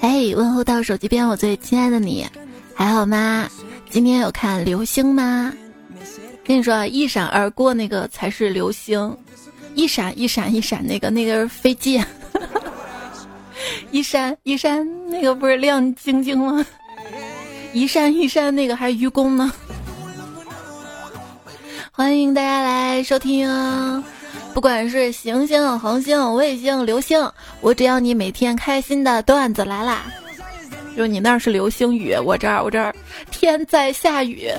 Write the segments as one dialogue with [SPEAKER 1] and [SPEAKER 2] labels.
[SPEAKER 1] 嘿，问候到手机边我最亲爱的你，还好吗？今天有看流星吗？跟你说啊，一闪而过那个才是流星，一闪一闪一闪那个那个是飞机，一闪一闪那个不是亮晶晶吗？一闪一闪那个还愚公呢？欢迎大家来收听。不管是行星、恒星、卫星、流星，我只要你每天开心的段子来啦。就你那儿是流星雨，我这儿我这儿天在下雨。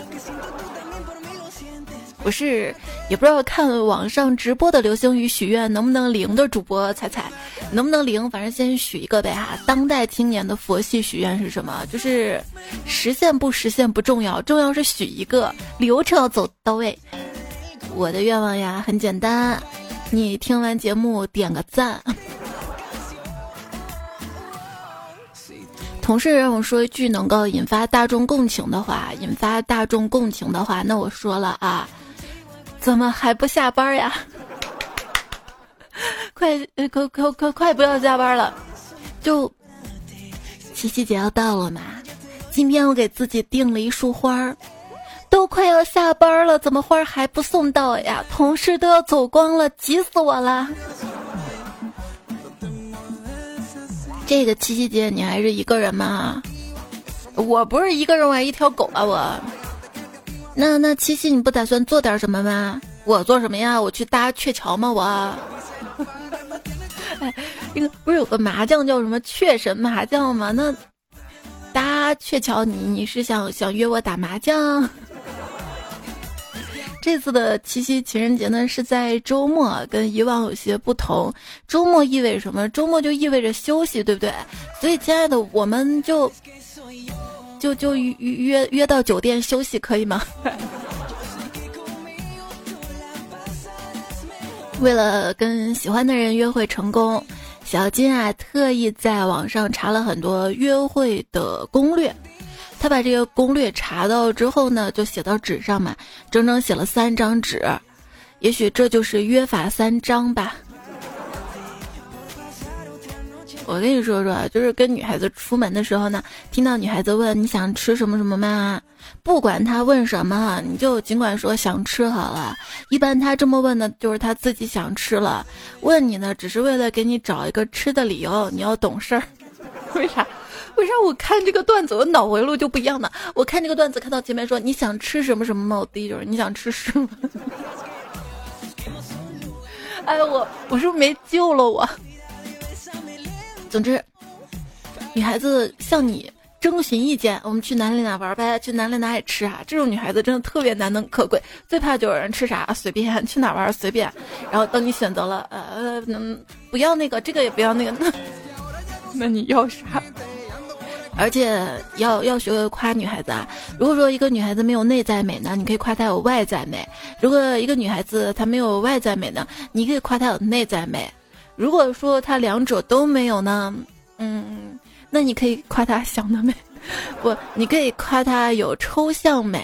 [SPEAKER 1] 不是，也不知道看网上直播的流星雨许愿能不能灵的主播猜猜，能不能灵？反正先许一个呗哈。当代青年的佛系许愿是什么？就是实现不实现不重要，重要是许一个流程要走到位。我的愿望呀很简单。你听完节目点个赞。同事让我说一句能够引发大众共情的话，引发大众共情的话，那我说了啊，怎么还不下班呀？快快快快快不要加班了！就七夕节要到了嘛，今天我给自己订了一束花儿。都快要下班了，怎么花还不送到呀？同事都要走光了，急死我了。这个七夕节你还是一个人吗？我不是一个人，我还一条狗啊！我。那那七夕你不打算做点什么吗？我做什么呀？我去搭鹊桥吗？我。哎，那个不是有个麻将叫什么雀神麻将吗？那搭鹊桥，你你是想想约我打麻将？这次的七夕情人节呢是在周末，跟以往有些不同。周末意味着什么？周末就意味着休息，对不对？所以，亲爱的，我们就就就约约约到酒店休息，可以吗？为了跟喜欢的人约会成功，小金啊特意在网上查了很多约会的攻略。他把这个攻略查到之后呢，就写到纸上嘛，整整写了三张纸，也许这就是约法三章吧。我跟你说说，就是跟女孩子出门的时候呢，听到女孩子问你想吃什么什么吗？不管她问什么，你就尽管说想吃好了。一般她这么问呢，就是她自己想吃了。问你呢，只是为了给你找一个吃的理由。你要懂事儿，为啥？为啥我看这个段子我脑回路就不一样呢？我看这个段子看到前面说你想吃什么什么吗？我第一就是你想吃什么？哎，我我是不是没救了我？总之，女孩子向你征询意见，我们去哪里哪玩呗？去哪里哪里吃啊？这种女孩子真的特别难能可贵。最怕就有人吃啥随便，去哪玩随便。然后等你选择了，呃，能不要那个，这个也不要那个，那那你要啥？而且要要学会夸女孩子啊！如果说一个女孩子没有内在美呢，你可以夸她有外在美；如果一个女孩子她没有外在美呢，你可以夸她有内在美；如果说她两者都没有呢，嗯，那你可以夸她想得美，不，你可以夸她有抽象美。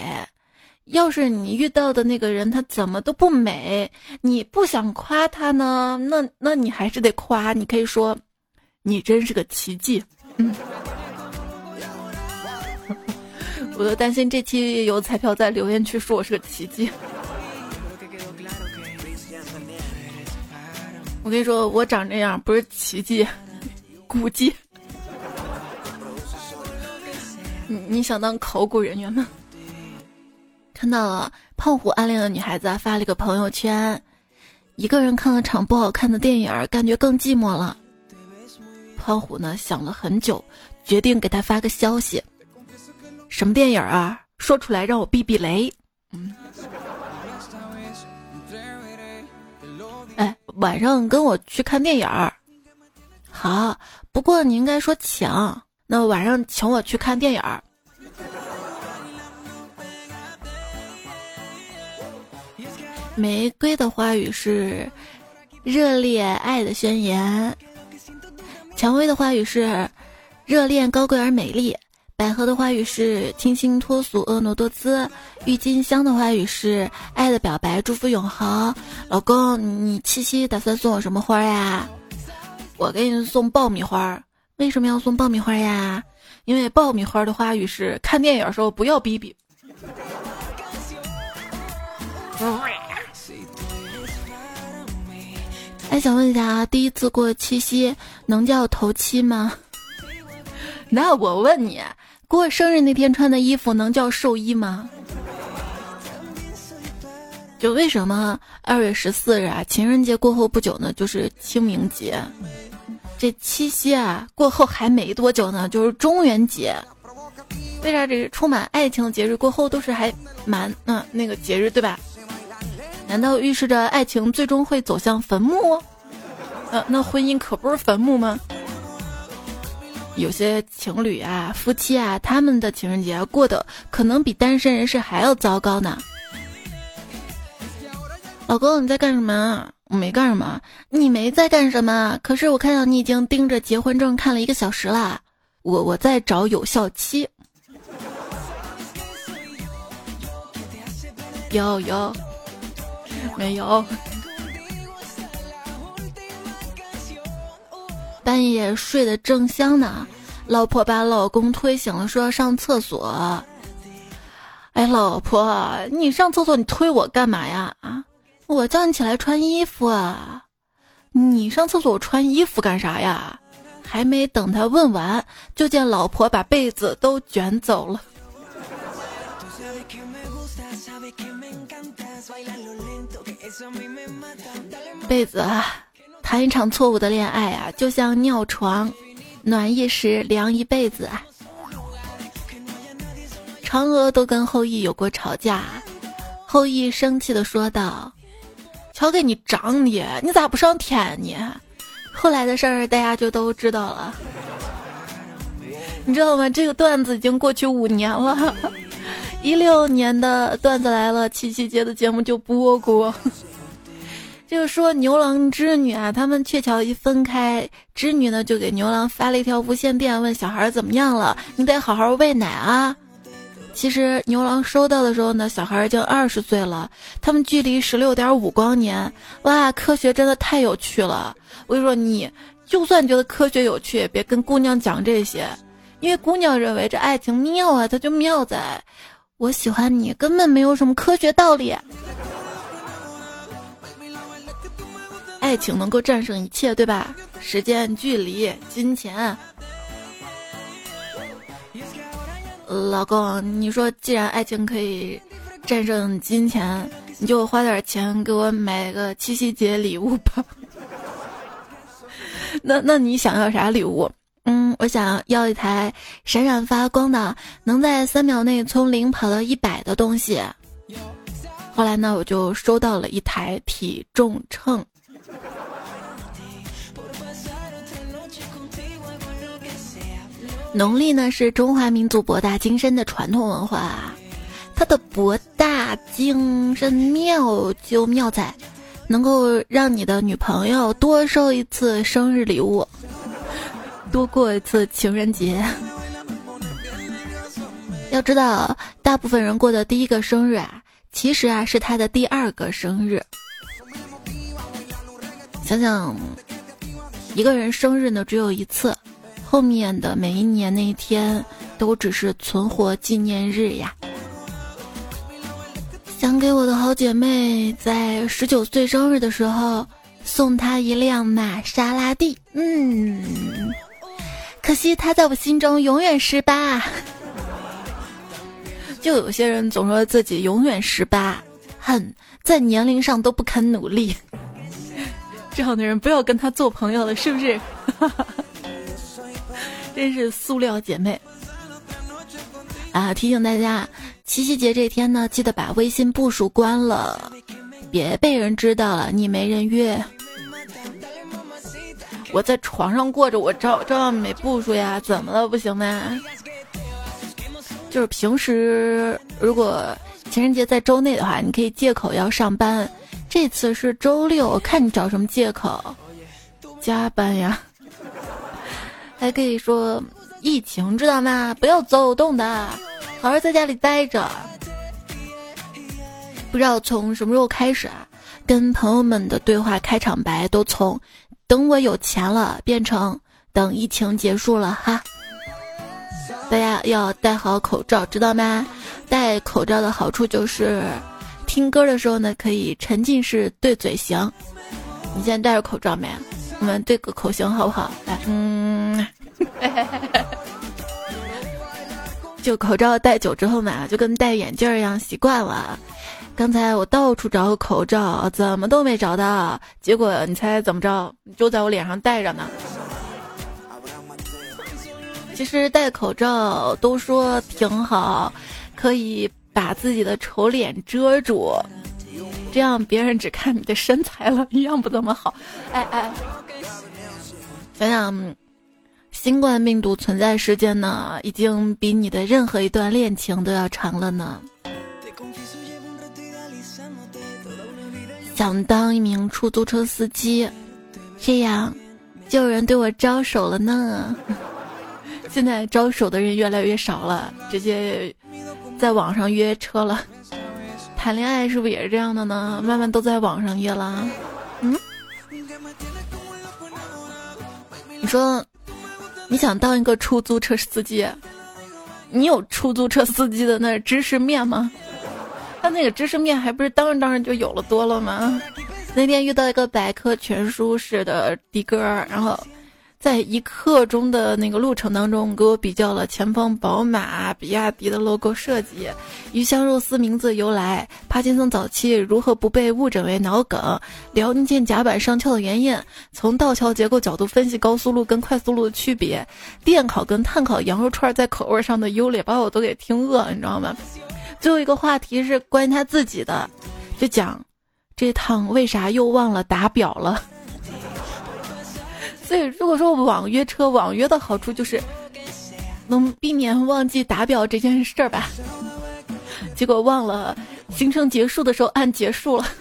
[SPEAKER 1] 要是你遇到的那个人他怎么都不美，你不想夸他呢，那那你还是得夸，你可以说，你真是个奇迹，嗯。我都担心这期有彩票在留言区说我是个奇迹。我跟你说，我长这样不是奇迹，古迹。你你想当考古人员吗？看到了，胖虎暗恋的女孩子啊发了一个朋友圈，一个人看了场不好看的电影，感觉更寂寞了。胖虎呢想了很久，决定给他发个消息。什么电影啊？说出来让我避避雷。嗯，哎，晚上跟我去看电影儿。好，不过你应该说请。那晚上请我去看电影儿。玫瑰的花语是热烈爱的宣言。蔷薇的花语是热恋高贵而美丽。百合的花语是清新脱俗婀娜多姿，郁金香的花语是爱的表白，祝福永恒。老公，你七夕打算送我什么花呀？我给你送爆米花，为什么要送爆米花呀？因为爆米花的花语是看电影时候不要逼逼。还想问一下啊，第一次过七夕能叫头七吗？那我问你，过生日那天穿的衣服能叫寿衣吗？就为什么二月十四日啊，情人节过后不久呢，就是清明节。这七夕啊过后还没多久呢，就是中元节。为啥这个充满爱情的节日过后都是还蛮嗯那个节日对吧？难道预示着爱情最终会走向坟墓？呃，那婚姻可不是坟墓吗？有些情侣啊、夫妻啊，他们的情人节过得可能比单身人士还要糟糕呢。老公，你在干什么？我没干什么。你没在干什么？可是我看到你已经盯着结婚证看了一个小时了。我我在找有效期。有有，没有。半夜睡得正香呢，老婆把老公推醒了，说要上厕所。哎，老婆，你上厕所你推我干嘛呀？啊？我叫你起来穿衣服啊！你上厕所我穿衣服干啥呀？还没等他问完，就见老婆把被子都卷走了。被子，谈一场错误的恋爱啊，就像尿床，暖一时，凉一辈子啊。嫦娥都跟后羿有过吵架，后羿生气的说道。瞧给你长的，你咋不上天呢？后来的事儿大家就都知道了。你知道吗？这个段子已经过去五年了，一六年的段子来了，七夕节的节目就播过。就是说牛郎织女啊，他们鹊桥一分开，织女呢就给牛郎发了一条无线电，问小孩怎么样了？你得好好喂奶啊。其实牛郎收到的时候呢，小孩已经二十岁了，他们距离十六点五光年。哇，科学真的太有趣了！我跟你说，你就算觉得科学有趣，也别跟姑娘讲这些，因为姑娘认为这爱情妙啊，它就妙在，我喜欢你，根本没有什么科学道理。爱情能够战胜一切，对吧？时间、距离、金钱。老公，你说既然爱情可以战胜金钱，你就花点钱给我买个七夕节礼物吧。那那你想要啥礼物？嗯，我想要一台闪闪发光的，能在三秒内从零跑到一百的东西。后来呢，我就收到了一台体重秤。农历呢是中华民族博大精深的传统文化，它的博大精深妙就妙在，能够让你的女朋友多收一次生日礼物，多过一次情人节。要知道，大部分人过的第一个生日啊，其实啊是他的第二个生日。想想，一个人生日呢只有一次。后面的每一年那一天都只是存活纪念日呀。想给我的好姐妹在十九岁生日的时候送她一辆玛莎拉蒂，嗯，可惜她在我心中永远十八。就有些人总说自己永远十八，哼，在年龄上都不肯努力，这样的人不要跟他做朋友了，是不是？哈哈哈真是塑料姐妹啊！提醒大家，七夕节这天呢，记得把微信步数关了，别被人知道了你没人约。我在床上过着，我照照样没步数呀，怎么了？不行吗？就是平时如果情人节在周内的话，你可以借口要上班，这次是周六，看你找什么借口加班呀。还可以说疫情知道吗？不要走动的，好好在家里待着。不知道从什么时候开始啊，跟朋友们的对话开场白都从“等我有钱了”变成等疫情结束了哈，大家要戴好口罩，知道吗？戴口罩的好处就是，听歌的时候呢，可以沉浸式对嘴型。你现在戴着口罩没？我们对个口型好不好？来，嗯，就口罩戴久之后嘛，就跟戴眼镜一样，习惯了。刚才我到处找口罩，怎么都没找到，结果你猜怎么着？就在我脸上戴着呢。其实戴口罩都说挺好，可以把自己的丑脸遮住，这样别人只看你的身材了，一样不怎么好。哎哎，想想，新冠病毒存在时间呢，已经比你的任何一段恋情都要长了呢。想当一名出租车司机，这样就有人对我招手了呢。现在招手的人越来越少了，直接在网上约车了。谈恋爱是不是也是这样的呢？慢慢都在网上约了。嗯，你说你想当一个出租车司机，你有出租车司机的那知识面吗？他那个知识面还不是当着当着就有了多了吗？那天遇到一个百科全书式的的哥，然后在一刻钟的那个路程当中，给我比较了前方宝马、比亚迪的 logo 设计、鱼香肉丝名字由来、帕金森早期如何不被误诊为脑梗、辽宁舰甲板上翘的原因、从道桥结构角度分析高速路跟快速路的区别、电烤跟碳烤羊肉串在口味上的优劣，把我都给听饿了，你知道吗？最后一个话题是关于他自己的，就讲这趟为啥又忘了打表了。所以如果说网约车网约的好处就是能避免忘记打表这件事儿吧，结果忘了行程结束的时候按结束了。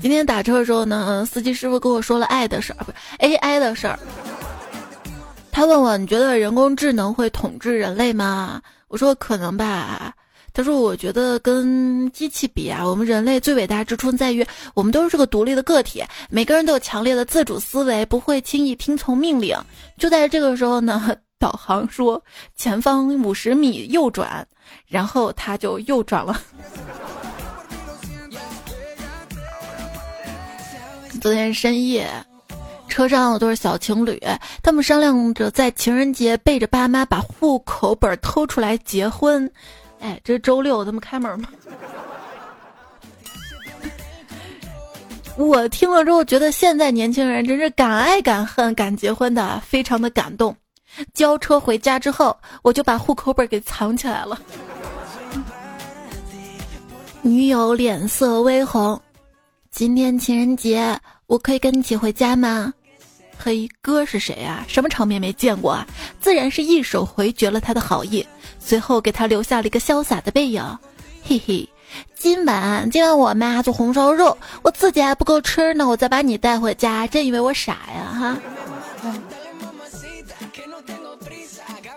[SPEAKER 1] 今天打车的时候呢，司机师傅跟我说了爱的事儿，不是 AI 的事儿。他问我：“你觉得人工智能会统治人类吗？”我说：“可能吧。”他说：“我觉得跟机器比啊，我们人类最伟大之处在于，我们都是个独立的个体，每个人都有强烈的自主思维，不会轻易听从命令。”就在这个时候呢，导航说：“前方五十米右转。”然后他就右转了。昨天深夜。车上都是小情侣，他们商量着在情人节背着爸妈把户口本偷出来结婚。哎，这周六，他们开门吗？我听了之后觉得现在年轻人真是敢爱敢恨敢结婚的，非常的感动。交车回家之后，我就把户口本给藏起来了。女友脸色微红，今天情人节，我可以跟你一起回家吗？嘿，哥是谁啊？什么场面没见过啊？自然是一手回绝了他的好意，随后给他留下了一个潇洒的背影。嘿嘿，今晚今晚我妈做红烧肉，我自己还不够吃呢，我再把你带回家，真以为我傻呀？哈。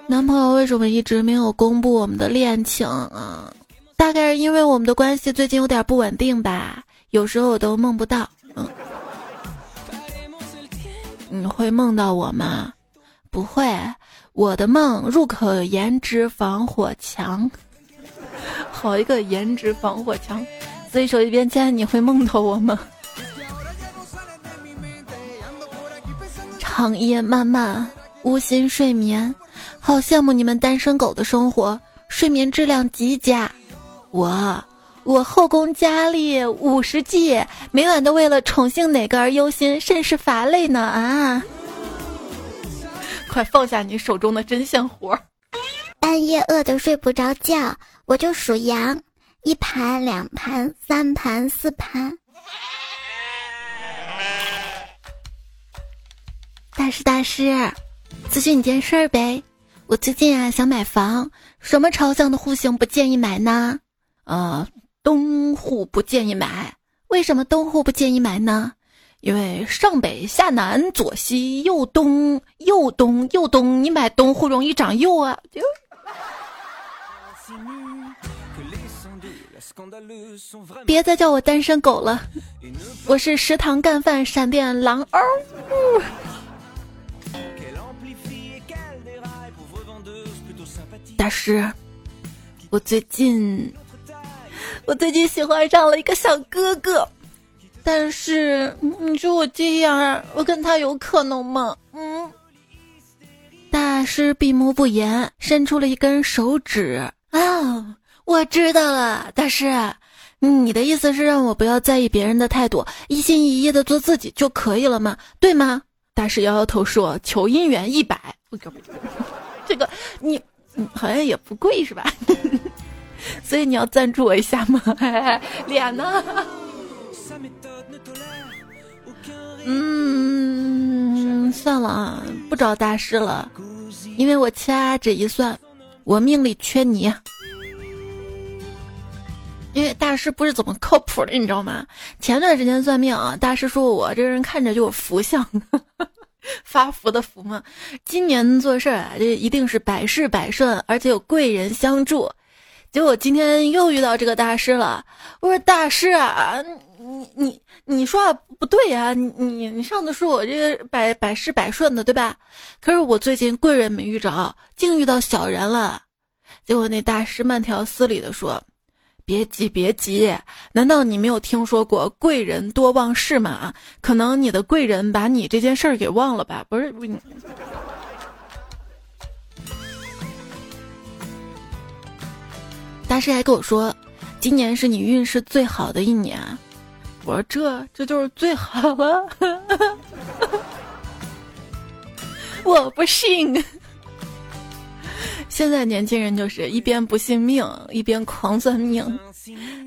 [SPEAKER 1] 男朋友为什么一直没有公布我们的恋情啊？大概是因为我们的关系最近有点不稳定吧，有时候我都梦不到。嗯。你会梦到我吗？不会，我的梦入口颜值防火墙，好一个颜值防火墙。所以手机边签，你会梦到我吗？长夜漫漫，无心睡眠，好羡慕你们单身狗的生活，睡眠质量极佳。我。我后宫佳丽五十计，每晚都为了宠幸哪个而忧心，甚是乏累呢啊！快放下你手中的针线活儿。
[SPEAKER 2] 半夜饿得睡不着觉，我就数羊，一盘、两盘、三盘、四盘。
[SPEAKER 1] 大师大师，咨询你件事儿呗。我最近啊想买房，什么朝向的户型不建议买呢？呃。东户不建议买，为什么东户不建议买呢？因为上北下南左西右东右东右东，你买东户容易长右啊。别再叫我单身狗了，我是食堂干饭闪电狼哦。大师，我最近我最近喜欢上了一个小哥哥，但是你说我这样，我跟他有可能吗？嗯。大师闭目不言，伸出了一根手指。啊，我知道了，大师，你的意思是让我不要在意别人的态度，一心一意的做自己就可以了吗？对吗？大师摇摇头说：“求姻缘一百。”这个你。好像也不贵是吧？所以你要赞助我一下吗？脸呢？嗯，算了啊，不找大师了，因为我掐指一算，我命里缺你。因为大师不是怎么靠谱的，你知道吗？前段时间算命啊，大师说我这人看着就有福相。发福的福嘛，今年做事儿啊，这一定是百事百顺，而且有贵人相助。结果今天又遇到这个大师了。我说大师啊，你你你说话不对呀，你你你上次说我这个百百事百顺的，对吧？可是我最近贵人没遇着，竟遇到小人了。结果那大师慢条斯理的说。别急，别急，难道你没有听说过贵人多忘事吗？可能你的贵人把你这件事儿给忘了吧？不是，大师还跟我说，今年是你运势最好的一年。我说这这就是最好了，我不信。现在年轻人就是一边不信命，一边狂算命。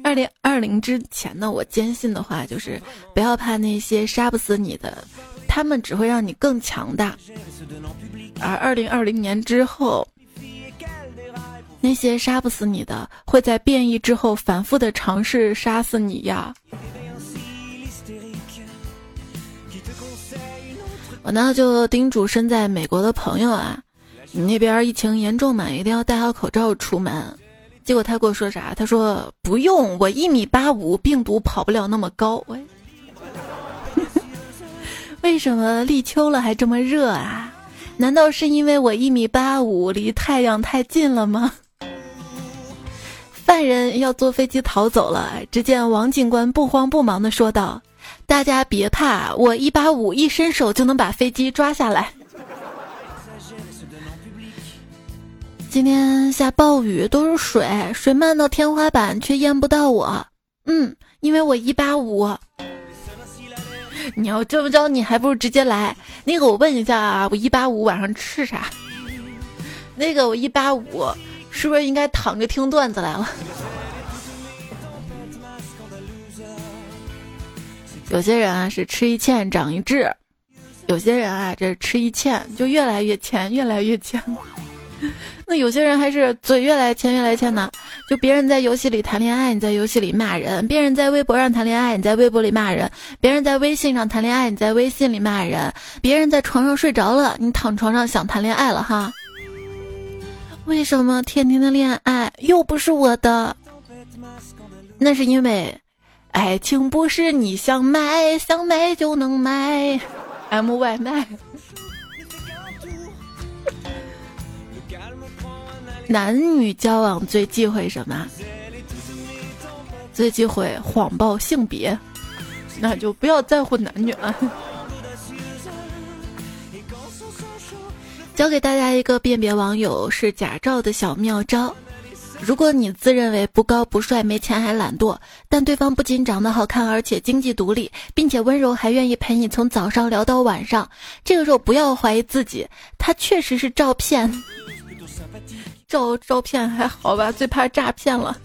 [SPEAKER 1] 二零二零之前呢，我坚信的话就是不要怕那些杀不死你的，他们只会让你更强大。而二零二零年之后，那些杀不死你的，会在变异之后反复的尝试杀死你呀。我呢就叮嘱身在美国的朋友啊。你那边疫情严重嘛？一定要戴好口罩出门。结果他跟我说啥？他说不用，我一米八五，病毒跑不了那么高。喂，为什么立秋了还这么热啊？难道是因为我一米八五，离太阳太近了吗？犯人要坐飞机逃走了。只见王警官不慌不忙的说道：“大家别怕，我一八五，一伸手就能把飞机抓下来。”今天下暴雨，都是水，水漫到天花板却淹不到我。嗯，因为我一八五。你要这么着，你还不如直接来。那个，我问一下啊，我一八五晚上吃啥？那个，我一八五是不是应该躺着听段子来了？有些人啊是吃一堑长一智，有些人啊这吃一堑就越来越欠，越来越欠。那有些人还是嘴越来越欠越来越欠呢，就别人在游戏里谈恋爱，你在游戏里骂人；别人在微博上谈恋爱，你在微博里骂人；别人在微信上谈恋爱，你在微信里骂人；别人在床上睡着了，你躺床上想谈恋爱了哈。为什么天天的恋爱又不是我的？那是因为，爱情不是你想买想买就能买，M 外卖。男女交往最忌讳什么？最忌讳谎报性别，那就不要在乎男女了。教给大家一个辨别网友是假照的小妙招：如果你自认为不高不帅、没钱还懒惰，但对方不仅长得好看，而且经济独立，并且温柔，还愿意陪你从早上聊到晚上，这个时候不要怀疑自己，他确实是照骗。照照片还好吧，最怕诈骗了。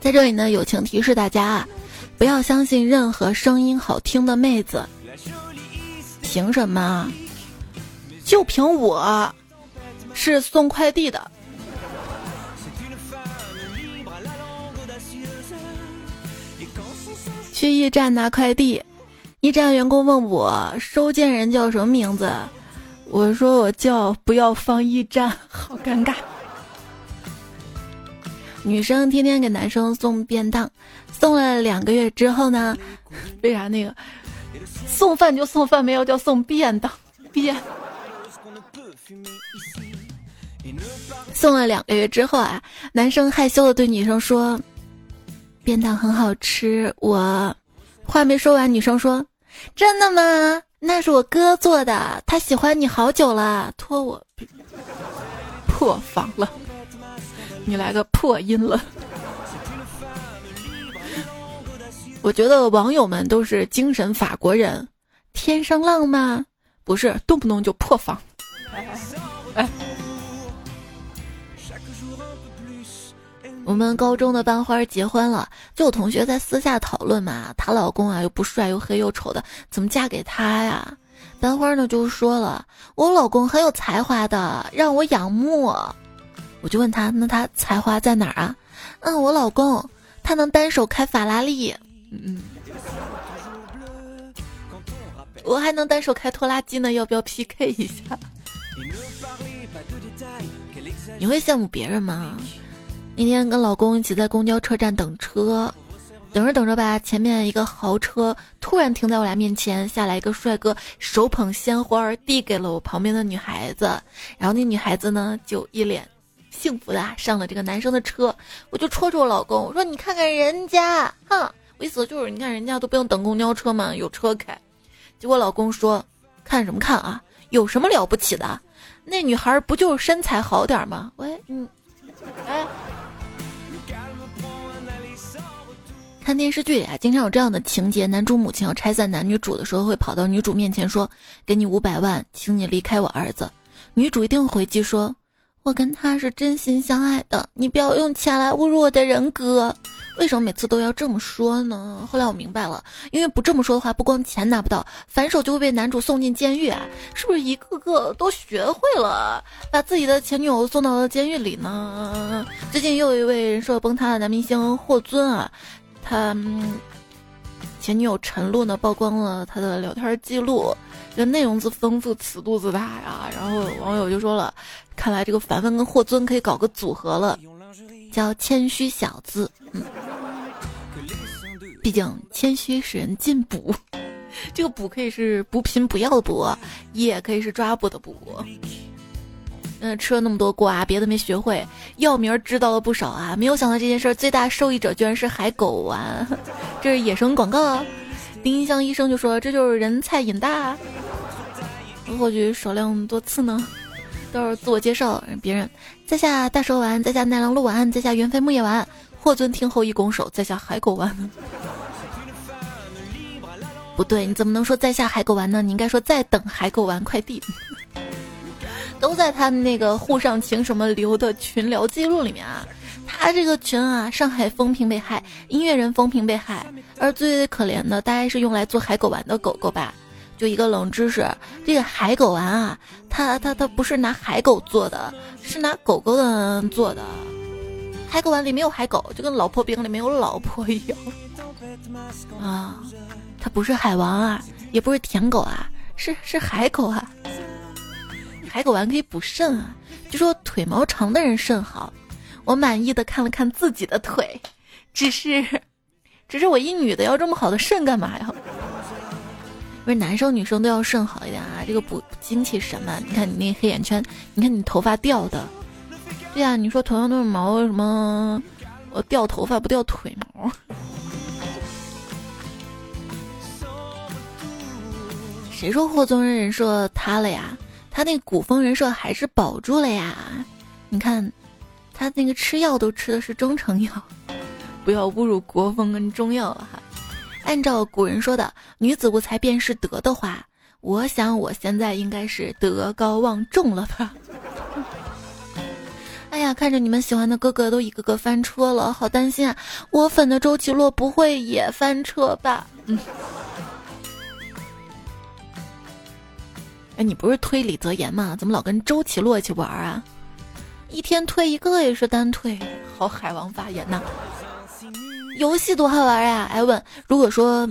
[SPEAKER 1] 在这里呢，友情提示大家啊，不要相信任何声音好听的妹子。凭什么？就凭我是送快递的。去驿站拿快递，驿站员工问我收件人叫什么名字。我说我叫不要放驿站，好尴尬。女生天天给男生送便当，送了两个月之后呢，为啥那个送饭就送饭，没有叫送便当 便？送了两个月之后啊，男生害羞的对女生说：“便当很好吃。”我话没说完，女生说：“真的吗？那是我哥做的，他喜欢你好久了，托我 破防了。你来个破音了。”我觉得网友们都是精神法国人，天生浪漫，不是动不动就破防。我们高中的班花结婚了，就有同学在私下讨论嘛，她老公啊又不帅又黑又丑的，怎么嫁给他呀？班花呢就说了，我老公很有才华的，让我仰慕。我就问他，那他才华在哪儿啊？嗯，我老公他能单手开法拉利，嗯嗯，我还能单手开拖拉机呢，要不要 PK 一下？你会羡慕别人吗？那天跟老公一起在公交车站等车，等着等着吧，前面一个豪车突然停在我俩面前，下来一个帅哥，手捧鲜花递给了我旁边的女孩子，然后那女孩子呢就一脸幸福的上了这个男生的车，我就戳着我老公，我说你看看人家，哼，意思就是你看人家都不用等公交车嘛，有车开。结果老公说，看什么看啊，有什么了不起的？那女孩不就是身材好点吗？喂，嗯，哎。看电视剧里啊，经常有这样的情节：男主母亲要拆散男女主的时候，会跑到女主面前说：“给你五百万，请你离开我儿子。”女主一定回击说：“我跟他是真心相爱的，你不要用钱来侮辱我的人格。”为什么每次都要这么说呢？后来我明白了，因为不这么说的话，不光钱拿不到，反手就会被男主送进监狱啊！是不是一个个都学会了把自己的前女友送到了监狱里呢？最近又有一位人设崩塌的男明星霍尊啊。他前女友陈露呢曝光了他的聊天记录，这内容自丰富，尺度自大呀。然后网友就说了，看来这个凡凡跟霍尊可以搞个组合了，叫谦虚小子。嗯，毕竟谦虚使人进补，这个补可以是补品补药的补，也可以是抓捕的捕。嗯，吃了那么多瓜，别的没学会，药名知道了不少啊。没有想到这件事最大受益者居然是海狗丸，这是野生广告。丁香医生就说这就是人菜瘾大，或许少量多次呢。都是自我介绍，别人在下大蛇丸，在下奈良鹿丸，在下元飞木叶丸。霍尊听后一拱手，在下海狗丸。不对，你怎么能说在下海狗丸呢？你应该说在等海狗丸快递。都在他那个沪上情什么流的群聊记录里面啊，他这个群啊，上海风评被害，音乐人风评被害，而最可怜的大概是用来做海狗丸的狗狗吧。就一个冷知识，这个海狗丸啊，它它它不是拿海狗做的，是拿狗狗的做的。海狗丸里没有海狗，就跟老婆饼里没有老婆一样 啊。它不是海王啊，也不是舔狗啊，是是海狗啊。海狗丸可以补肾啊，据说腿毛长的人肾好。我满意的看了看自己的腿，只是，只是我一女的要这么好的肾干嘛呀？不是男生女生都要肾好一点啊，这个补精气神嘛。你看你那黑眼圈，你看你头发掉的，对呀，你说同样都是毛，为什么我掉头发不掉腿毛？谁说霍宗人人设塌了呀？他那古风人设还是保住了呀，你看，他那个吃药都吃的是中成药，不要侮辱国风跟中药了哈。按照古人说的“女子无才便是德”的话，我想我现在应该是德高望重了吧。哎呀，看着你们喜欢的哥哥都一个个翻车了，好担心啊！我粉的周奇洛不会也翻车吧？嗯。哎，你不是推李泽言吗？怎么老跟周奇洛一起玩啊？一天推一个也是单推，好海王发言呐！游戏多好玩呀！艾问，如果说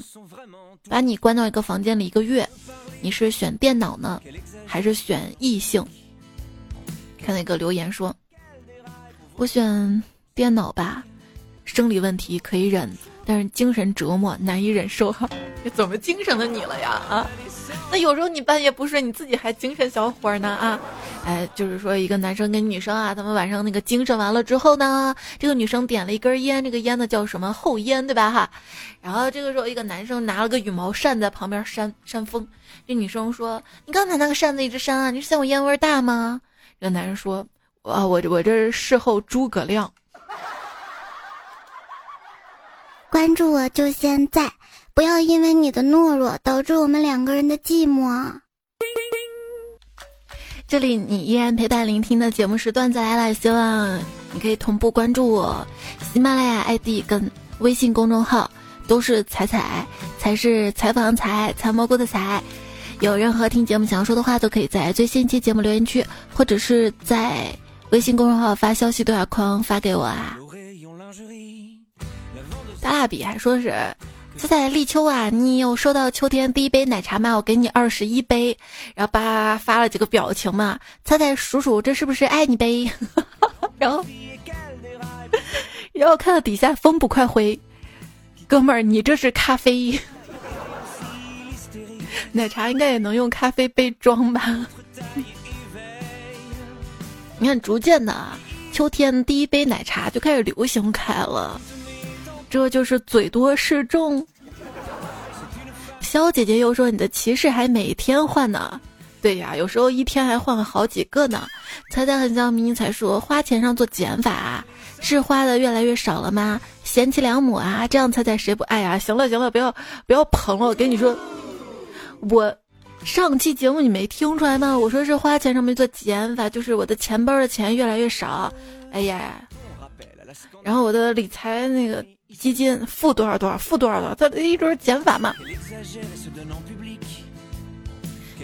[SPEAKER 1] 把你关到一个房间里一个月，你是选电脑呢，还是选异性？看那个留言说，我选电脑吧，生理问题可以忍，但是精神折磨难以忍受。哈，怎么精神的你了呀？啊，那有时候你半夜不睡，你自己还精神小伙呢啊？哎，就是说一个男生跟女生啊，他们晚上那个精神完了之后呢，这个女生点了一根烟，这个烟呢叫什么后烟，对吧？哈，然后这个时候一个男生拿了个羽毛扇在旁边扇扇风，这女生说：“你刚才那个扇子一直扇啊，你是嫌我烟味大吗？”这个男人说。啊，我我这是事后诸葛亮。
[SPEAKER 2] 关注我就现在，不要因为你的懦弱导致我们两个人的寂寞。
[SPEAKER 1] 这里你依然陪伴聆听的节目是段子来了，希望你可以同步关注我，喜马拉雅 ID 跟微信公众号都是彩彩，才是采访采采蘑菇的采。有任何听节目想要说的话，都可以在最新一期节目留言区，或者是在。微信公众号发消息对话框发给我啊！大蜡笔还说是，现在立秋啊，你有收到秋天第一杯奶茶吗？我给你二十一杯，然后叭发了几个表情嘛，猜猜数数这是不是爱你杯？然后，然后看到底下风不快回，哥们儿你这是咖啡，奶茶应该也能用咖啡杯装吧？你看，逐渐的，秋天第一杯奶茶就开始流行开了，这就是嘴多势众。肖姐姐又说：“你的骑士还每天换呢？”对呀，有时候一天还换了好几个呢。猜猜很像迷你才说：“花钱上做减法，是花的越来越少了吗？贤妻良母啊，这样猜猜谁不爱啊？”行了行了，不要不要捧了，我跟你说，我。上期节目你没听出来吗？我说是花钱上面做减法，就是我的钱包的钱越来越少。哎呀，然后我的理财那个基金负多少多少，负多少多少，它一直减法嘛。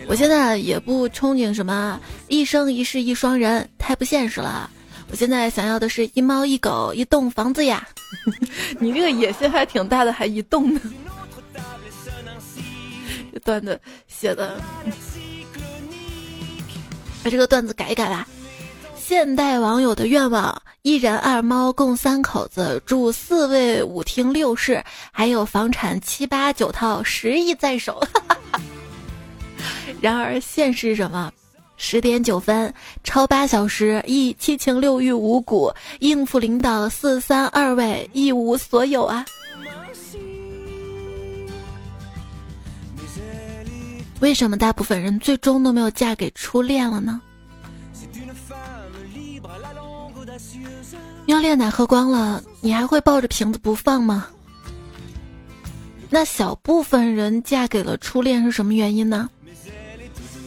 [SPEAKER 1] 我现在也不憧憬什么一生一世一双人，太不现实了。我现在想要的是一猫一狗一栋房子呀。你这个野心还挺大的，还一栋呢。这段子写的，把这个段子改一改吧。现代网友的愿望：一人二猫共三口子，住四卫五厅六室，还有房产七八九套，十亿在手。然而现实是什么？十点九分，超八小时，一七情六欲五谷，应付领导四三二位，一无所有啊。为什么大部分人最终都没有嫁给初恋了呢？尿炼奶喝光了，你还会抱着瓶子不放吗？那小部分人嫁给了初恋是什么原因呢？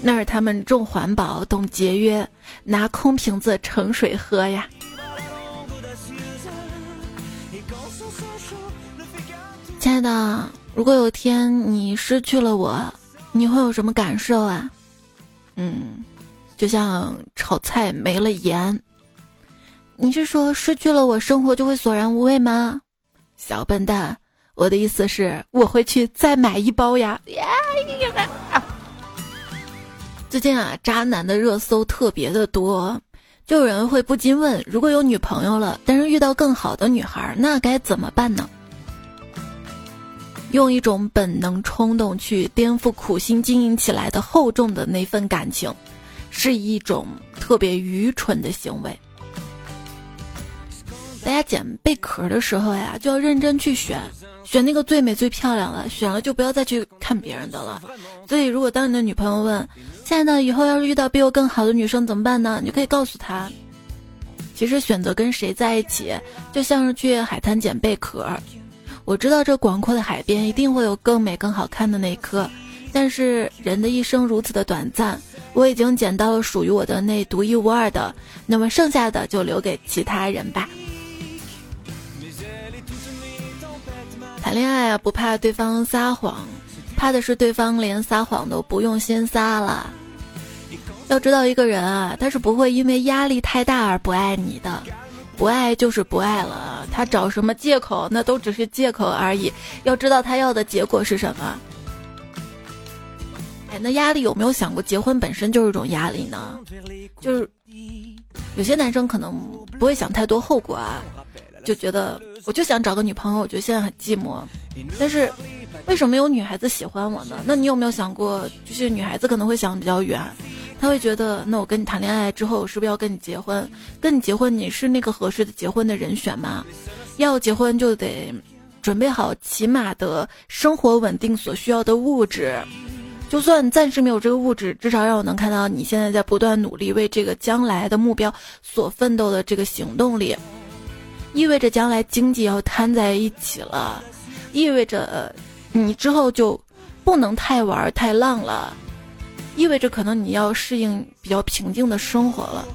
[SPEAKER 1] 那是他们重环保、懂节约，拿空瓶子盛水喝呀。亲爱的，如果有天你失去了我。你会有什么感受啊？嗯，就像炒菜没了盐。你是说失去了我，生活就会索然无味吗？小笨蛋，我的意思是我会去再买一包呀。最近啊，渣男的热搜特别的多，就有人会不禁问：如果有女朋友了，但是遇到更好的女孩，那该怎么办呢？用一种本能冲动去颠覆苦心经营起来的厚重的那份感情，是一种特别愚蠢的行为。大家捡贝壳的时候呀，就要认真去选，选那个最美最漂亮的，选了就不要再去看别人的了。所以，如果当你的女朋友问：“亲爱的，以后要是遇到比我更好的女生怎么办呢？”你就可以告诉她，其实选择跟谁在一起，就像是去海滩捡贝壳。我知道这广阔的海边一定会有更美、更好看的那一颗，但是人的一生如此的短暂，我已经捡到了属于我的那独一无二的，那么剩下的就留给其他人吧。谈恋爱啊，不怕对方撒谎，怕的是对方连撒谎都不用心撒了。要知道，一个人啊，他是不会因为压力太大而不爱你的。不爱就是不爱了，他找什么借口，那都只是借口而已。要知道他要的结果是什么。哎，那压力有没有想过，结婚本身就是一种压力呢？就是有些男生可能不会想太多后果啊，就觉得我就想找个女朋友，我觉得现在很寂寞。但是为什么有女孩子喜欢我呢？那你有没有想过，就是女孩子可能会想比较远，她会觉得，那我跟你谈恋爱之后，是不是要跟你结婚？跟你结婚，你是那个合适的结婚的人选吗？要结婚就得准备好起码的生活稳定所需要的物质。就算暂时没有这个物质，至少让我能看到你现在在不断努力为这个将来的目标所奋斗的这个行动力，意味着将来经济要摊在一起了，意味着你之后就不能太玩太浪了，意味着可能你要适应比较平静的生活了。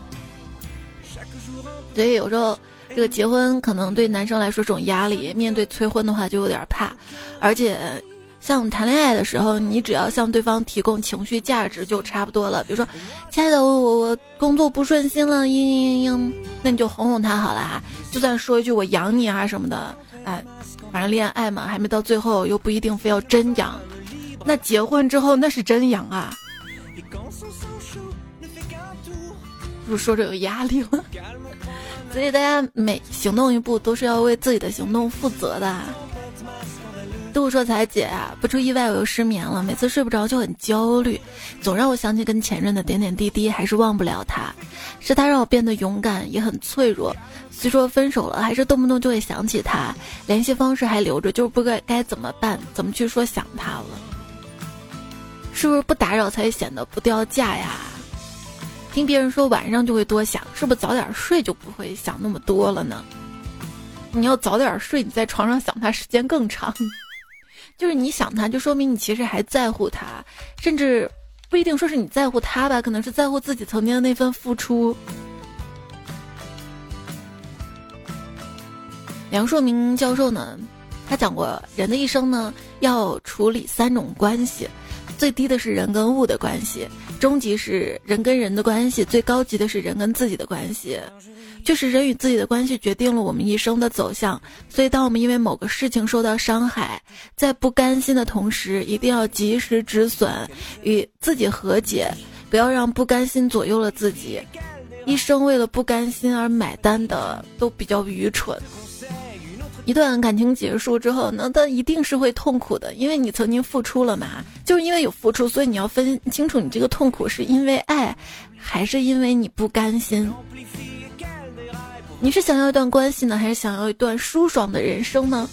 [SPEAKER 1] 所以有时候这个结婚可能对男生来说是种压力，面对催婚的话就有点怕，而且。像谈恋爱的时候，你只要向对方提供情绪价值就差不多了。比如说，亲爱的，我我我工作不顺心了，嘤嘤嘤嘤，那你就哄哄他好了哈。就算说一句我养你啊什么的，哎，反正恋爱嘛，还没到最后，又不一定非要真养。那结婚之后那是真养啊，不是说着有压力了。所以大家每行动一步都是要为自己的行动负责的。杜说彩姐啊，不出意外我又失眠了，每次睡不着就很焦虑，总让我想起跟前任的点点滴滴，还是忘不了他。是他让我变得勇敢，也很脆弱。虽说分手了，还是动不动就会想起他，联系方式还留着，就是不该该怎么办，怎么去说想他了？是不是不打扰才显得不掉价呀？听别人说晚上就会多想，是不是早点睡就不会想那么多了呢？你要早点睡，你在床上想他时间更长。就是你想他，就说明你其实还在乎他，甚至不一定说是你在乎他吧，可能是在乎自己曾经的那份付出。梁硕明教授呢，他讲过，人的一生呢要处理三种关系，最低的是人跟物的关系，中级是人跟人的关系，最高级的是人跟自己的关系。就是人与自己的关系决定了我们一生的走向，所以当我们因为某个事情受到伤害，在不甘心的同时，一定要及时止损，与自己和解，不要让不甘心左右了自己。一生为了不甘心而买单的，都比较愚蠢。一段感情结束之后，那他一定是会痛苦的，因为你曾经付出了嘛，就是因为有付出，所以你要分清楚，你这个痛苦是因为爱，还是因为你不甘心。你是想要一段关系呢，还是想要一段舒爽的人生呢？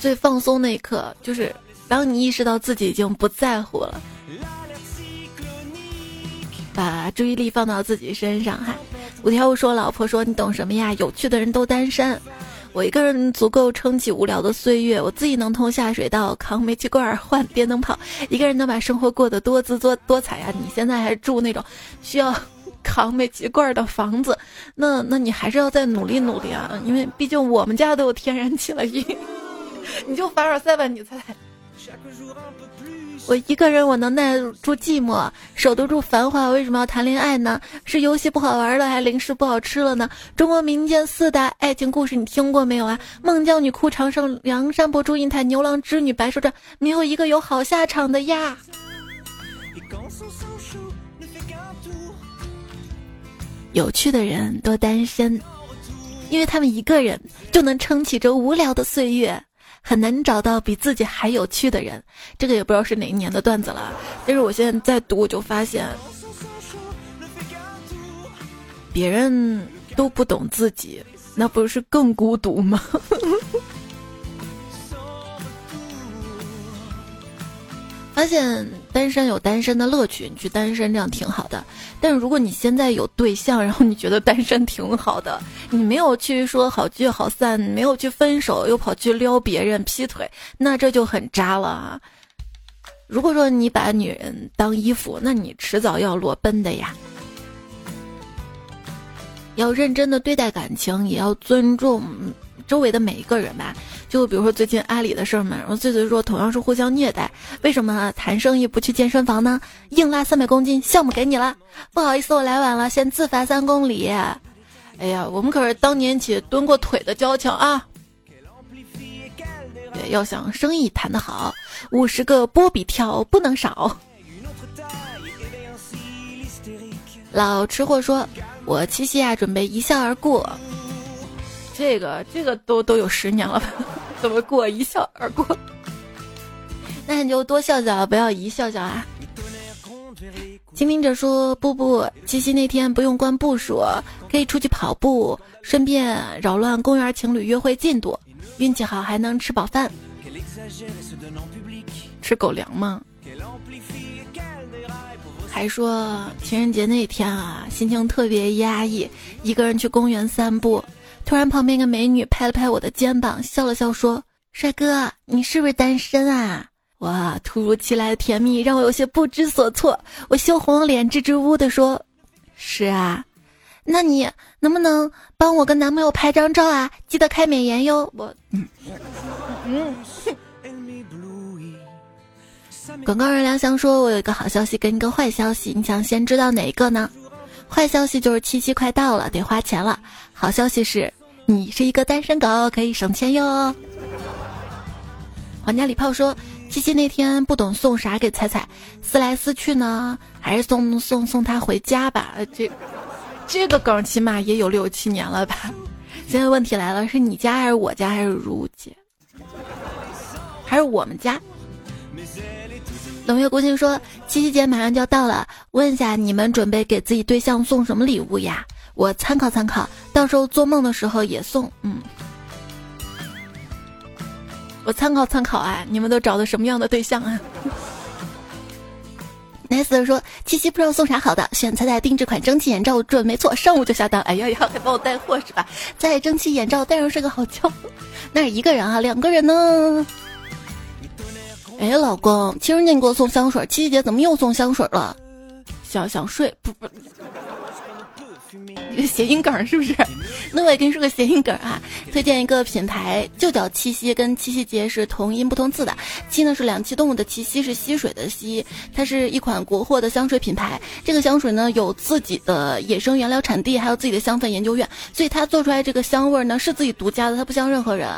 [SPEAKER 1] 最放松那一刻，就是当你意识到自己已经不在乎了，把注意力放到自己身上。哈，五条悟说：“老婆说你懂什么呀？有趣的人都单身。”我一个人足够撑起无聊的岁月，我自己能通下水道、扛煤气罐、换电灯泡，一个人能把生活过得多姿多多彩呀！你现在还住那种需要扛煤气罐的房子，那那你还是要再努力努力啊！因为毕竟我们家都有天然气了，你 你就凡尔赛吧，你猜。我一个人，我能耐住寂寞，守得住繁华。为什么要谈恋爱呢？是游戏不好玩了，还是零食不好吃了呢？中国民间四大爱情故事你听过没有啊？孟姜女哭长生，梁山伯祝英台，牛郎织女白蛇传，没有一个有好下场的呀。有趣的人都单身，因为他们一个人就能撑起这无聊的岁月。很难找到比自己还有趣的人，这个也不知道是哪一年的段子了。但是我现在在读，我就发现，别人都不懂自己，那不是更孤独吗？发现单身有单身的乐趣，你去单身这样挺好的。但是如果你现在有对象，然后你觉得单身挺好的，你没有去说好聚好散，没有去分手，又跑去撩别人劈腿，那这就很渣了啊！如果说你把女人当衣服，那你迟早要裸奔的呀。要认真的对待感情，也要尊重。周围的每一个人吧，就比如说最近阿里的事儿嘛，然后醉醉说同样是互相虐待，为什么谈生意不去健身房呢？硬拉三百公斤，项目给你了，不好意思我来晚了，先自罚三公里。哎呀，我们可是当年起蹲过腿的交情啊。对，要想生意谈得好，五十个波比跳不能少。老吃货说：“我七夕啊，准备一笑而过。”这个这个都都有十年了吧？怎么过一笑而过？那你就多笑笑，不要一笑笑啊！倾听者说：“布布，七夕那天不用关步数，可以出去跑步，顺便扰乱公园情侣约会进度。运气好还能吃饱饭。吃狗粮吗？还说情人节那天啊，心情特别压抑，一个人去公园散步，突然旁边一个美女拍了拍我的肩膀，笑了笑说：‘帅哥，你是不是单身啊？’哇，突如其来的甜蜜让我有些不知所措，我羞红了脸，支支吾吾的说：‘是啊，那你能不能帮我跟男朋友拍张照啊？记得开美颜哟。’我嗯嗯。”广告人梁翔说：“我有一个好消息跟一个坏消息，你想先知道哪一个呢？坏消息就是七夕快到了，得花钱了。好消息是，你是一个单身狗，可以省钱哟。”皇家礼炮说：“七夕那天不懂送啥给彩彩，思来思去呢，还是送送送她回家吧。这这个梗起码也有六七年了吧？现在问题来了，是你家还是我家还是如姐，还是我们家？”冷月孤星说：“七夕节马上就要到了，问一下你们准备给自己对象送什么礼物呀？我参考参考，到时候做梦的时候也送。嗯，我参考参考啊！你们都找的什么样的对象啊？”nice 说：“七夕不知道送啥好的，选彩彩定制款蒸汽眼罩准没错，上午就下单。哎呀呀，还帮我带货是吧？在蒸汽眼罩戴上睡个好觉。那是一个人啊，两个人呢？”哎，老公，情人节你给我送香水，七夕节怎么又送香水了？想想睡不不，一个谐音梗是不是？那我也跟你说个谐音梗啊，推荐一个品牌，就叫七夕，跟七夕节是同音不同字的。七呢是两栖动物的七夕是溪水的溪。它是一款国货的香水品牌，这个香水呢有自己的野生原料产地，还有自己的香氛研究院，所以它做出来这个香味呢是自己独家的，它不像任何人，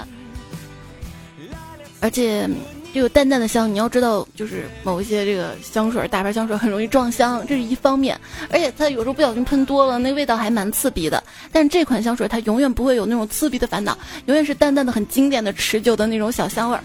[SPEAKER 1] 而且。这个淡淡的香，你要知道，就是某一些这个香水，大牌香水很容易撞香，这是一方面。而且它有时候不小心喷多了，那味道还蛮刺鼻的。但这款香水它永远不会有那种刺鼻的烦恼，永远是淡淡的、很经典的、持久的那种小香味儿。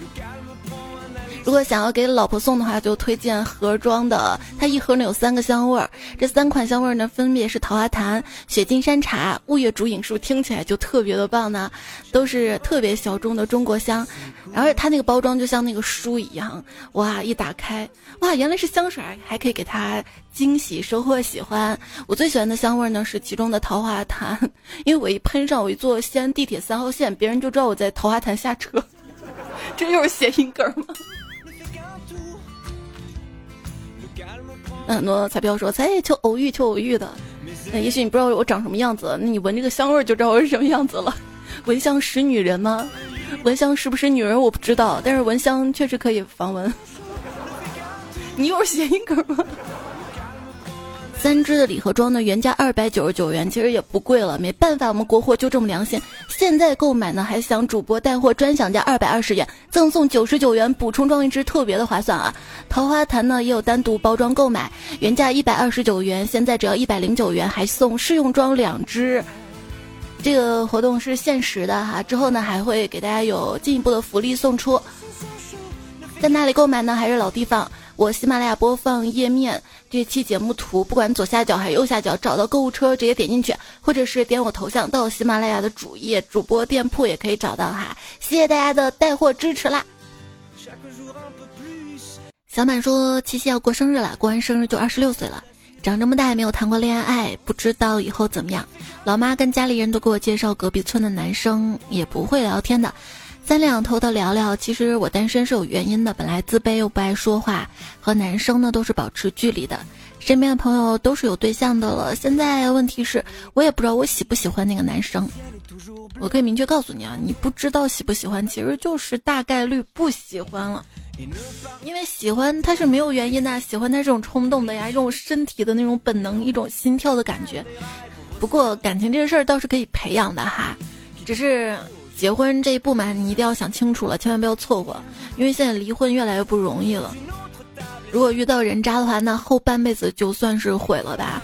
[SPEAKER 1] 如果想要给老婆送的话，就推荐盒装的。它一盒呢有三个香味儿，这三款香味儿呢分别是桃花潭、雪金山茶、雾月竹影，是不是听起来就特别的棒呢？都是特别小众的中国香，然后它那个包装就像那个书一样，哇，一打开，哇，原来是香水，还可以给他惊喜，收获喜欢。我最喜欢的香味呢是其中的桃花潭，因为我一喷上，我一坐西安地铁三号线，别人就知道我在桃花潭下车。这又是谐音梗吗？很多彩票说：“哎，求偶遇，求偶遇的。那也许你不知道我长什么样子，那你闻这个香味就知道我是什么样子了。闻香识女人吗？闻香是不是女人我不知道，但是闻香确实可以防蚊。你又是谐音梗吗？”三支的礼盒装的原价二百九十九元，其实也不贵了。没办法，我们国货就这么良心。现在购买呢，还享主播带货专享价二百二十元，赠送九十九元补充装一支，特别的划算啊！桃花潭呢也有单独包装购买，原价一百二十九元，现在只要一百零九元，还送试用装两支。这个活动是限时的哈，之后呢还会给大家有进一步的福利送出。在哪里购买呢？还是老地方。我喜马拉雅播放页面这期节目图，不管左下角还是右下角，找到购物车直接点进去，或者是点我头像到喜马拉雅的主页主播店铺也可以找到哈。谢谢大家的带货支持啦！小满说七夕要过生日了，过完生日就二十六岁了，长这么大也没有谈过恋爱，不知道以后怎么样。老妈跟家里人都给我介绍隔壁村的男生，也不会聊天的。三两头的聊聊，其实我单身是有原因的。本来自卑又不爱说话，和男生呢都是保持距离的。身边的朋友都是有对象的了，现在问题是我也不知道我喜不喜欢那个男生。我可以明确告诉你啊，你不知道喜不喜欢，其实就是大概率不喜欢了。因为喜欢他是没有原因的，喜欢他这种冲动的呀，一种身体的那种本能，一种心跳的感觉。不过感情这个事儿倒是可以培养的哈，只是。结婚这一步嘛，你一定要想清楚了，千万不要错过，因为现在离婚越来越不容易了。如果遇到人渣的话，那后半辈子就算是毁了吧。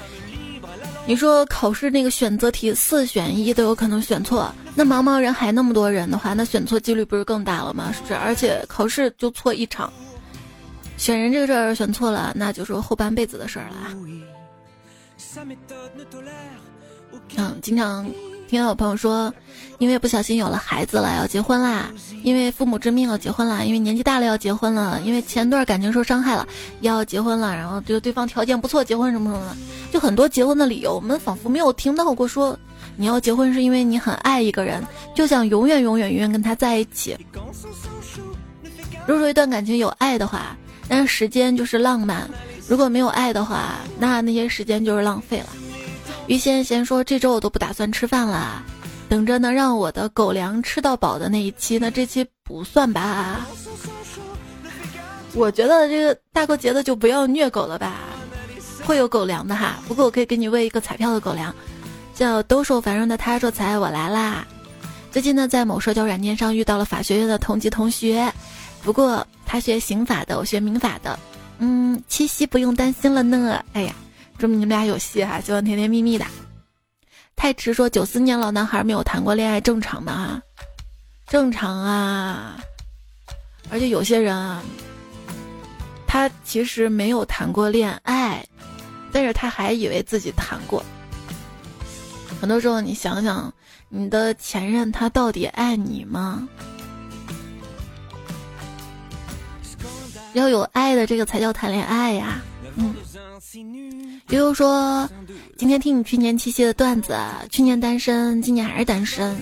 [SPEAKER 1] 你说考试那个选择题四选一都有可能选错，那茫茫人海那么多人的话，那选错几率不是更大了吗？是不是？而且考试就错一场，选人这个事儿选错了，那就是后半辈子的事儿了。嗯，经常。听到有朋友说，因为不小心有了孩子了要结婚啦，因为父母之命要结婚啦，因为年纪大了要结婚了，因为前段感情受伤害了要结婚了，然后就对方条件不错结婚什么什么的，就很多结婚的理由，我们仿佛没有听到过说你要结婚是因为你很爱一个人，就想永远永远永远跟他在一起。如果说一段感情有爱的话，那时间就是浪漫；如果没有爱的话，那那些时间就是浪费了。于先贤说：“这周我都不打算吃饭了，等着能让我的狗粮吃到饱的那一期。那这期不算吧？我觉得这个大过节的就不要虐狗了吧，会有狗粮的哈。不过我可以给你喂一个彩票的狗粮，叫兜售繁荣的他说财，我来啦。最近呢，在某社交软件上遇到了法学院的同级同学，不过他学刑法的，我学民法的，嗯，七夕不用担心了呢。哎呀。”说明你们俩有戏哈，希望甜甜蜜蜜的。太迟说九四年老男孩没有谈过恋爱，正常吗？哈，正常啊。而且有些人啊，他其实没有谈过恋爱，但是他还以为自己谈过。很多时候，你想想，你的前任他到底爱你吗？要有爱的这个才叫谈恋爱呀。嗯。比如说，今天听你去年七夕的段子，去年单身，今年还是单身。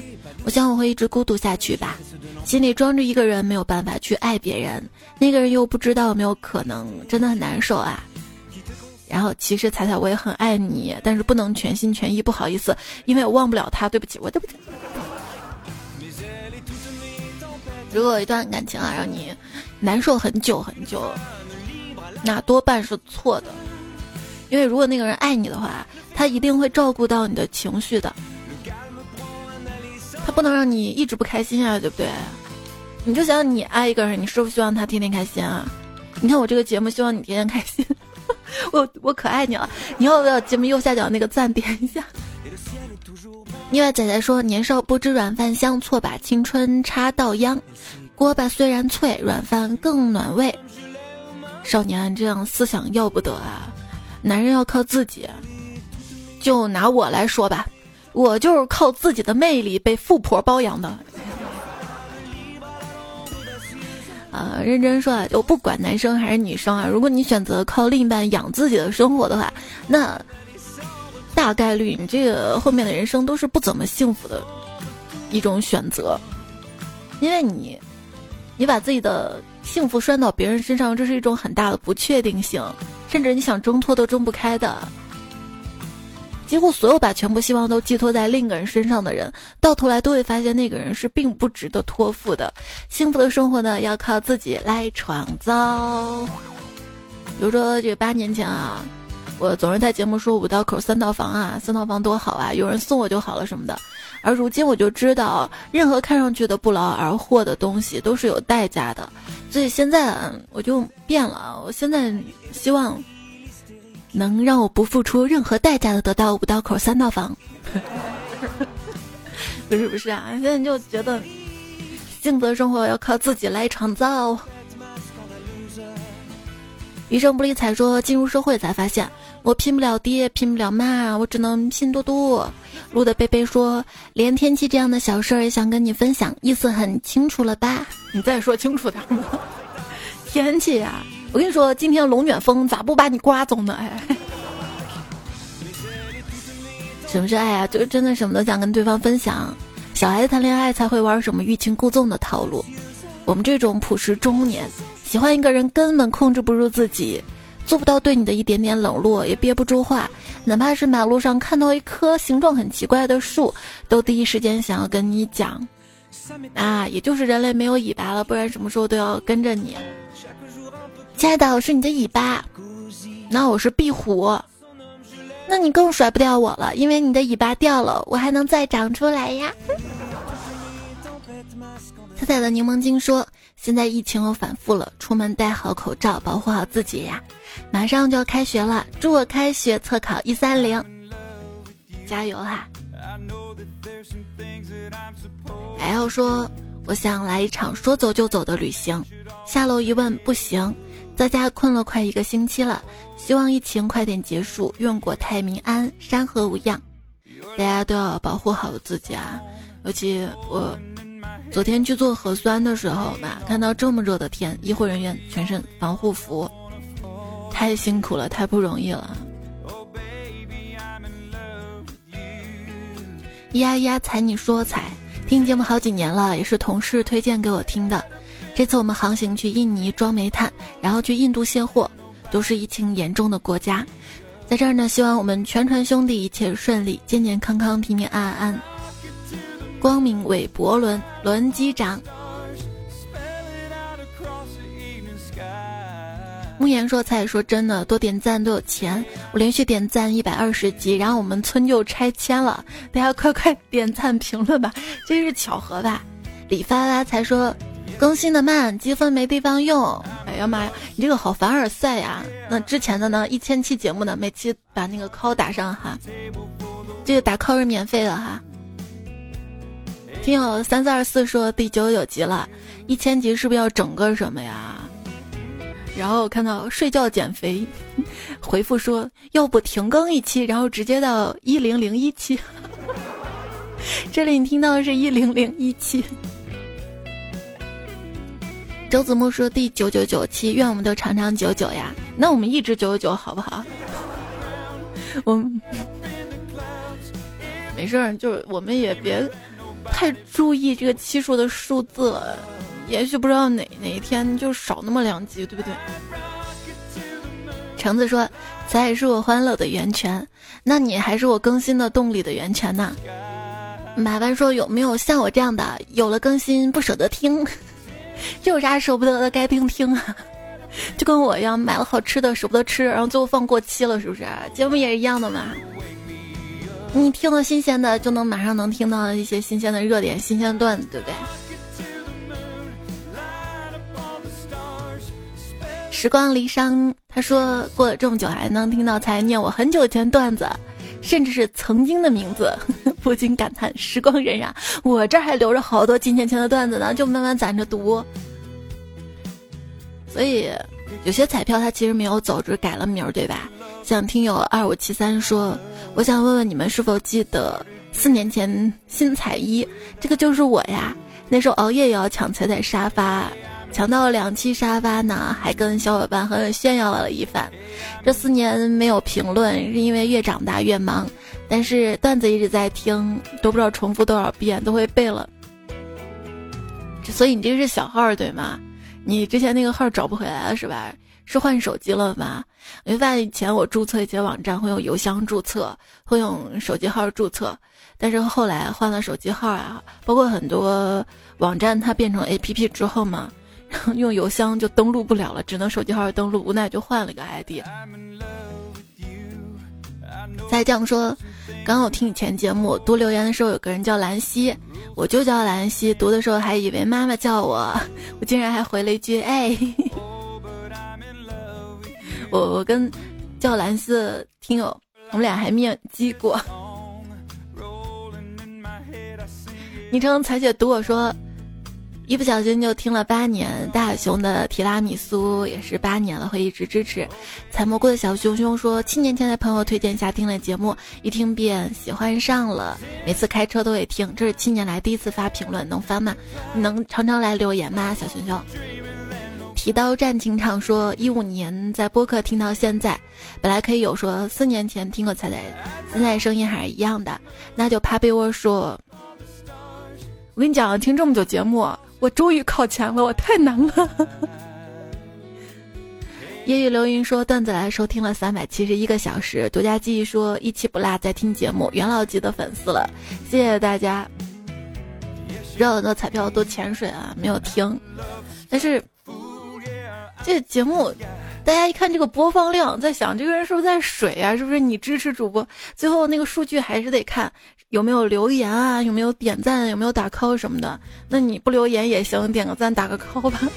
[SPEAKER 1] 我想我会一直孤独下去吧，心里装着一个人，没有办法去爱别人，那个人又不知道有没有可能，真的很难受啊。然后其实彩彩我也很爱你，但是不能全心全意，不好意思，因为我忘不了他，对不起，我对不起。如果一段感情啊让你难受很久很久，那多半是错的。因为如果那个人爱你的话，他一定会照顾到你的情绪的。他不能让你一直不开心啊，对不对？你就想你爱一个人，你是不是希望他天天开心啊？你看我这个节目，希望你天天开心。我我可爱你了，你要不要节目右下角那个赞点一下？另外仔仔说：“年少不知软饭香，错把青春插到秧。锅巴虽然脆，软饭更暖胃。少年这样思想要不得啊！”男人要靠自己，就拿我来说吧，我就是靠自己的魅力被富婆包养的。啊，认真说啊，就不管男生还是女生啊，如果你选择靠另一半养自己的生活的话，那大概率你这个后面的人生都是不怎么幸福的一种选择，因为你，你把自己的幸福拴到别人身上，这是一种很大的不确定性。甚至你想挣脱都挣不开的，几乎所有把全部希望都寄托在另一个人身上的人，到头来都会发现那个人是并不值得托付的。幸福的生活呢，要靠自己来创造。比如说，这八年前啊，我总是在节目说五道口三套房啊，三套房多好啊，有人送我就好了什么的。而如今我就知道，任何看上去的不劳而获的东西都是有代价的，所以现在我就变了。我现在希望能让我不付出任何代价的得到五道口三套房。不 是不是啊，现在就觉得幸福的生活要靠自己来创造。余生不理睬说，进入社会才发现。我拼不了爹，拼不了妈，我只能拼多多。路的贝贝说：“连天气这样的小事儿也想跟你分享，意思很清楚了吧？你再说清楚点。天气啊，我跟你说，今天龙卷风咋不把你刮走呢？哎，什么是爱啊？就是真的什么都想跟对方分享。小孩子谈恋爱才会玩什么欲擒故纵的套路，我们这种朴实中年，喜欢一个人根本控制不住自己。”做不到对你的一点点冷落也憋不住话，哪怕是马路上看到一棵形状很奇怪的树，都第一时间想要跟你讲。啊，也就是人类没有尾巴了，不然什么时候都要跟着你。亲爱的，我是你的尾巴，那我是壁虎，那你更甩不掉我了，因为你的尾巴掉了，我还能再长出来呀。彩彩的柠檬精说：“现在疫情又反复了，出门戴好口罩，保护好自己呀！马上就要开学了，祝我开学测考一三零，加油哈！”还要说：“我想来一场说走就走的旅行。”下楼一问，不行，在家困了快一个星期了，希望疫情快点结束，愿国泰民安，山河无恙。大家都要保护好自己啊！尤其我昨天去做核酸的时候嘛，看到这么热的天，医护人员全身防护服，太辛苦了，太不容易了。呀呀，踩你说踩，听节目好几年了，也是同事推荐给我听的。这次我们航行去印尼装煤炭，然后去印度卸货，都是疫情严重的国家。在这儿呢，希望我们全船兄弟一切顺利，健健康康，平平安安。光明韦伯伦轮机长，慕言说：“菜说真的，多点赞都有钱。我连续点赞一百二十集，然后我们村就拆迁了。大家快快点赞评论吧，这是巧合吧？”李发发才说。更新的慢，积分没地方用。哎呀妈呀，你这个好凡尔赛呀！那之前的呢？一千期节目呢？每期把那个 call 打上哈，这个打 call 是免费的哈。听友三四二四说第九九集了，一千集是不是要整个什么呀？然后看到睡觉减肥，回复说要不停更一期，然后直接到一零零一期。这里你听到的是一零零一期。周子墨说：“第九九九期，愿我们都长长久久呀。那我们一直九九九，好不好？我没事儿，就是我们也别太注意这个期数的数字。也许不知道哪哪一天就少那么两集，对不对？”橙子说：“才是我欢乐的源泉，那你还是我更新的动力的源泉呢。”麻烦说：“有没有像我这样的，有了更新不舍得听？” 有啥舍不得的，该听听啊！就跟我一样，买了好吃的舍不得吃，然后最后放过期了，是不是？节目也是一样的嘛。你听了新鲜的，就能马上能听到一些新鲜的热点、新鲜段子，对不对？时光离殇，他说过了这么久还能听到才念我很久前段子，甚至是曾经的名字，不禁感叹时光荏苒。我这还留着好多几年前的段子呢，就慢慢攒着读。所以有些彩票它其实没有走，只是改了名儿，对吧？像听友二五七三说，我想问问你们是否记得四年前新彩一，这个就是我呀。那时候熬夜也要抢彩彩沙发。抢到了两期沙发呢，还跟小伙伴狠狠炫耀了一番。这四年没有评论，是因为越长大越忙。但是段子一直在听，都不知道重复多少遍，都会背了。所以你这个是小号对吗？你之前那个号找不回来了是吧？是换手机了吗？我发现以前我注册一些网站会用邮箱注册，会用手机号注册，但是后来换了手机号啊，包括很多网站它变成 APP 之后嘛。用邮箱就登录不了了，只能手机号登录，无奈就换了个 ID。再这样说，刚我听以前节目读留言的时候，有个人叫兰溪，我就叫兰溪。读的时候还以为妈妈叫我，我竟然还回了一句哎。我我跟叫兰溪的听友，我们俩还面基过。昵称彩姐读我说。一不小心就听了八年，大熊的提拉米苏也是八年了，会一直支持。采蘑菇的小熊熊说，七年前在朋友推荐下听了节目，一听便喜欢上了，每次开车都会听。这是七年来第一次发评论，能发吗？能常常来留言吗？小熊熊。提刀战情场说，一五年在播客听到现在，本来可以有说四年前听过彩彩，现在声音还是一样的，那就趴被窝说。我跟你讲，听这么久节目。我终于靠前了，我太难了。夜雨流云说段子来收听了三百七十一个小时，独家记忆说一期不落在听节目，元老级的粉丝了，谢谢大家。知道很多彩票都潜水啊，没有听，但是这节目大家一看这个播放量，在想这个人是不是在水啊？是不是你支持主播？最后那个数据还是得看有没有留言啊？有没有点赞？有没有打 call 什么的？那你不留言也行，点个赞，打个 call 吧。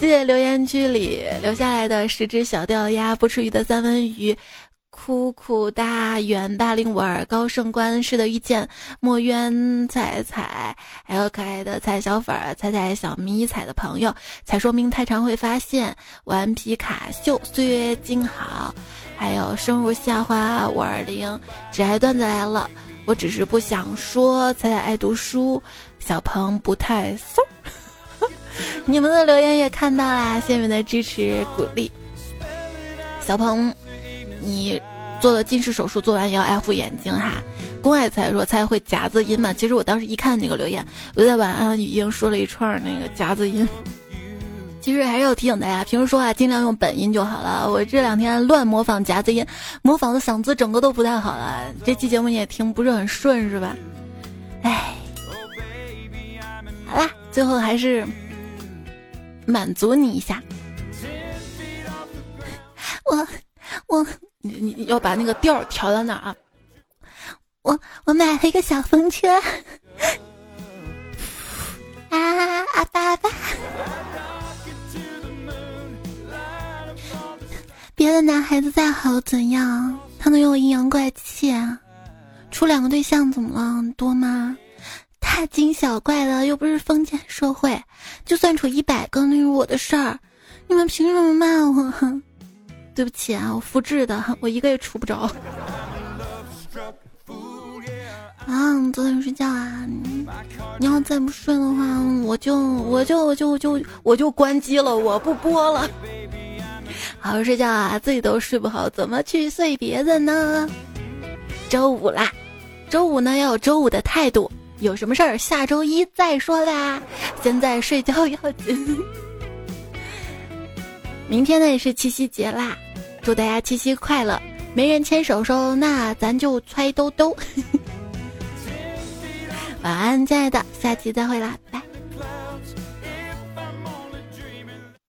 [SPEAKER 1] 谢谢留言区里留下来的十只小钓鸭、不吃鱼的三文鱼。酷酷大圆大令五二高盛观式的遇见墨渊彩彩，还有可爱的彩小粉儿、彩彩小迷彩的朋友，才说明太常会发现顽皮卡秀岁月静好，还有生如夏花五二零，只爱段子来了，我只是不想说，才爱读书，小鹏不太骚，你们的留言也看到啦，谢谢你们的支持鼓励，小鹏。你做了近视手术，做完也要爱护眼睛哈。公爱才说才会夹子音嘛。其实我当时一看那个留言，我在晚安语音说了一串那个夹子音。其实还是要提醒大家，平时说话尽量用本音就好了。我这两天乱模仿夹子音，模仿的嗓子整个都不太好了。这期节目你也听不是很顺是吧？哎，好啦，最后还是满足你一下。我我。你你要把那个调调到哪啊？我我买了一个小风车，啊啊爸爸！别的男孩子再好怎样，他能有阴阳怪气？处两个对象怎么了？多吗？大惊小怪的，又不是封建社会，就算处一百个那是我的事儿，你们凭什么骂我？对不起啊，我复制的，我一个也处不着。啊，早点睡觉啊！你要再不睡的话，我就我就我就就我就关机了，我不播了。好好睡觉啊，自己都睡不好，怎么去睡别人呢？周五啦，周五呢要有周五的态度，有什么事儿下周一再说啦。现在睡觉要紧。明天呢也是七夕节啦，祝大家七夕快乐！没人牵手手，那咱就揣兜兜。晚安，亲爱的，下期再会啦，拜。